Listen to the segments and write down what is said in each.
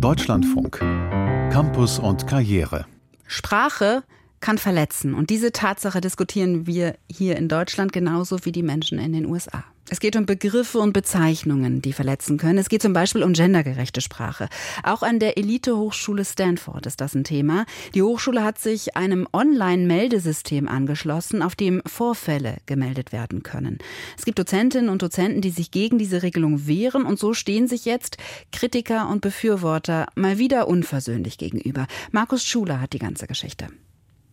Deutschlandfunk. Campus und Karriere. Sprache kann verletzen. Und diese Tatsache diskutieren wir hier in Deutschland genauso wie die Menschen in den USA. Es geht um Begriffe und Bezeichnungen, die verletzen können. Es geht zum Beispiel um gendergerechte Sprache. Auch an der Elite-Hochschule Stanford ist das ein Thema. Die Hochschule hat sich einem Online-Meldesystem angeschlossen, auf dem Vorfälle gemeldet werden können. Es gibt Dozentinnen und Dozenten, die sich gegen diese Regelung wehren und so stehen sich jetzt Kritiker und Befürworter mal wieder unversöhnlich gegenüber. Markus Schuler hat die ganze Geschichte.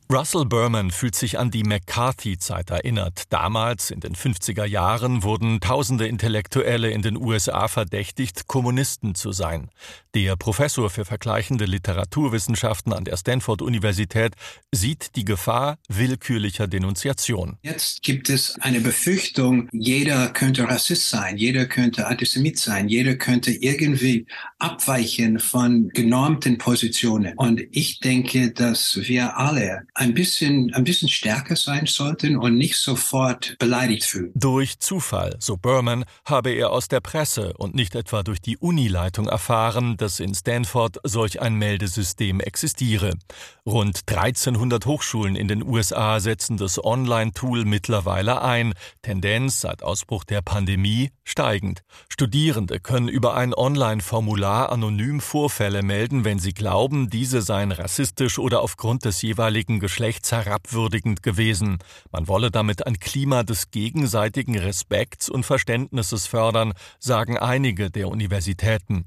Russell Berman fühlt sich an die McCarthy-Zeit erinnert. Damals, in den 50er Jahren, wurden tausende Intellektuelle in den USA verdächtigt, Kommunisten zu sein. Der Professor für vergleichende Literaturwissenschaften an der Stanford-Universität sieht die Gefahr willkürlicher Denunziation. Jetzt gibt es eine Befürchtung, jeder könnte Rassist sein, jeder könnte Antisemit sein, jeder könnte irgendwie abweichen von genormten Positionen. Und ich denke, dass wir alle ein bisschen, ein bisschen stärker sein sollten und nicht sofort beleidigt fühlen. Durch Zufall, so Berman, habe er aus der Presse und nicht etwa durch die Unileitung erfahren, dass in Stanford solch ein Meldesystem existiere. Rund 1300 Hochschulen in den USA setzen das Online-Tool mittlerweile ein, Tendenz seit Ausbruch der Pandemie steigend. Studierende können über ein Online-Formular anonym Vorfälle melden, wenn sie glauben, diese seien rassistisch oder aufgrund des jeweiligen Geschlechts herabwürdigend gewesen. Man wolle damit ein Klima des gegenseitigen Respekts und Verständnisses fördern, sagen einige der Universitäten.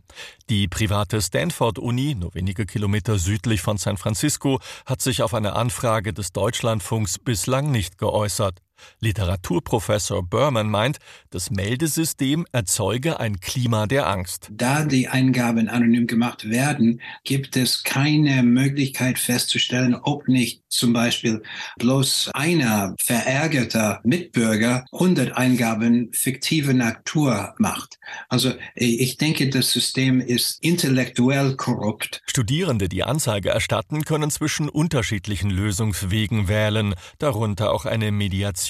Die private Stanford-Uni, nur wenige Kilometer südlich von San Francisco, hat sich auf eine Anfrage des Deutschlandfunks bislang nicht geäußert. Literaturprofessor Berman meint, das Meldesystem erzeuge ein Klima der Angst. Da die Eingaben anonym gemacht werden, gibt es keine Möglichkeit festzustellen, ob nicht zum Beispiel bloß einer verärgerter Mitbürger 100 Eingaben fiktive Natur macht. Also ich denke, das System ist intellektuell korrupt. Studierende, die Anzeige erstatten, können zwischen unterschiedlichen Lösungswegen wählen, darunter auch eine Mediation.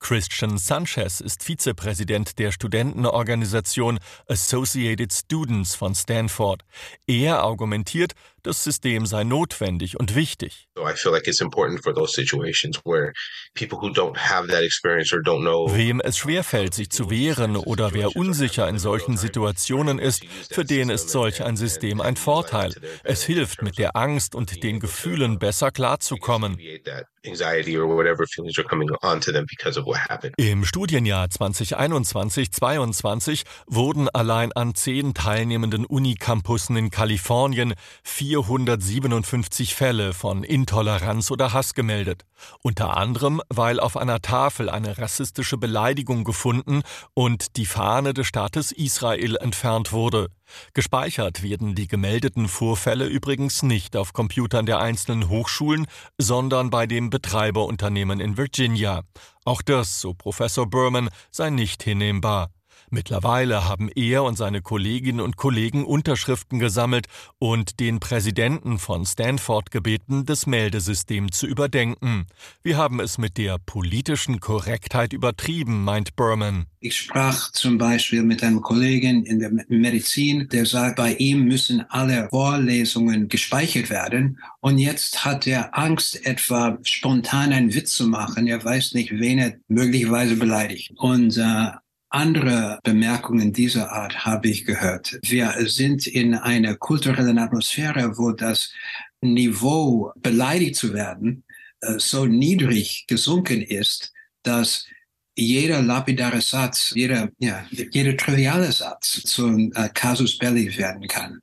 Christian Sanchez ist Vizepräsident der Studentenorganisation Associated Students von Stanford. Er argumentiert, das System sei notwendig und wichtig. Wem es schwerfällt, sich zu wehren oder wer unsicher in solchen Situationen ist, für den ist solch ein System ein Vorteil. Es hilft, mit der Angst und den Gefühlen besser klarzukommen. Im Studienjahr 2021-22 wurden allein an zehn teilnehmenden Unicampussen in Kalifornien 457 Fälle von Intoleranz oder Hass gemeldet. Unter anderem, weil auf einer Tafel eine rassistische Beleidigung gefunden und die Fahne des Staates Israel entfernt wurde. Gespeichert werden die gemeldeten Vorfälle übrigens nicht auf Computern der einzelnen Hochschulen, sondern bei dem Betreiberunternehmen in Virginia. Auch das, so Professor Berman, sei nicht hinnehmbar. Mittlerweile haben er und seine Kolleginnen und Kollegen Unterschriften gesammelt und den Präsidenten von Stanford gebeten, das Meldesystem zu überdenken. Wir haben es mit der politischen Korrektheit übertrieben, meint Berman. Ich sprach zum Beispiel mit einem Kollegen in der Medizin, der sagt, bei ihm müssen alle Vorlesungen gespeichert werden. Und jetzt hat er Angst, etwa spontan einen Witz zu machen. Er weiß nicht, wen er möglicherweise beleidigt. Und äh, andere Bemerkungen dieser Art habe ich gehört. Wir sind in einer kulturellen Atmosphäre, wo das Niveau beleidigt zu werden äh, so niedrig gesunken ist, dass jeder lapidare Satz, jeder, ja, jeder triviale Satz zum äh, Casus Belli werden kann.